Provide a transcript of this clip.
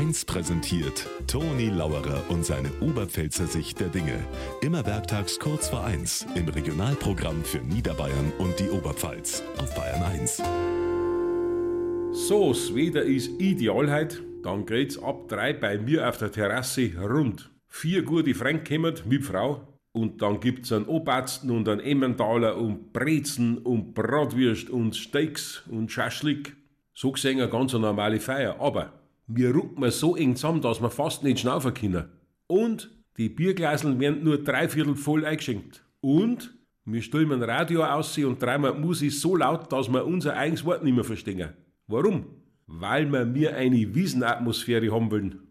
1 präsentiert Toni Lauerer und seine Oberpfälzer Sicht der Dinge. Immer werktags kurz vor 1 im Regionalprogramm für Niederbayern und die Oberpfalz auf Bayern 1. So, das Wetter ist ideal heute. Dann geht's ab drei bei mir auf der Terrasse rund. Vier gute Frank kommen mit Frau. Und dann gibt's einen Obatzten und einen Emmentaler und Brezen und Bratwürst und Steaks und Schaschlik. So gesehen eine ganz normale Feier. Aber wir rücken so eng zusammen, dass wir fast nicht schnaufen können. Und die Bierglaseln werden nur dreiviertel voll eingeschenkt. Und wir stellen ein Radio aus und treiben die Musik so laut, dass wir unser eigenes Wort nicht mehr verstehen. Warum? Weil wir mir eine Wiesenatmosphäre haben wollen.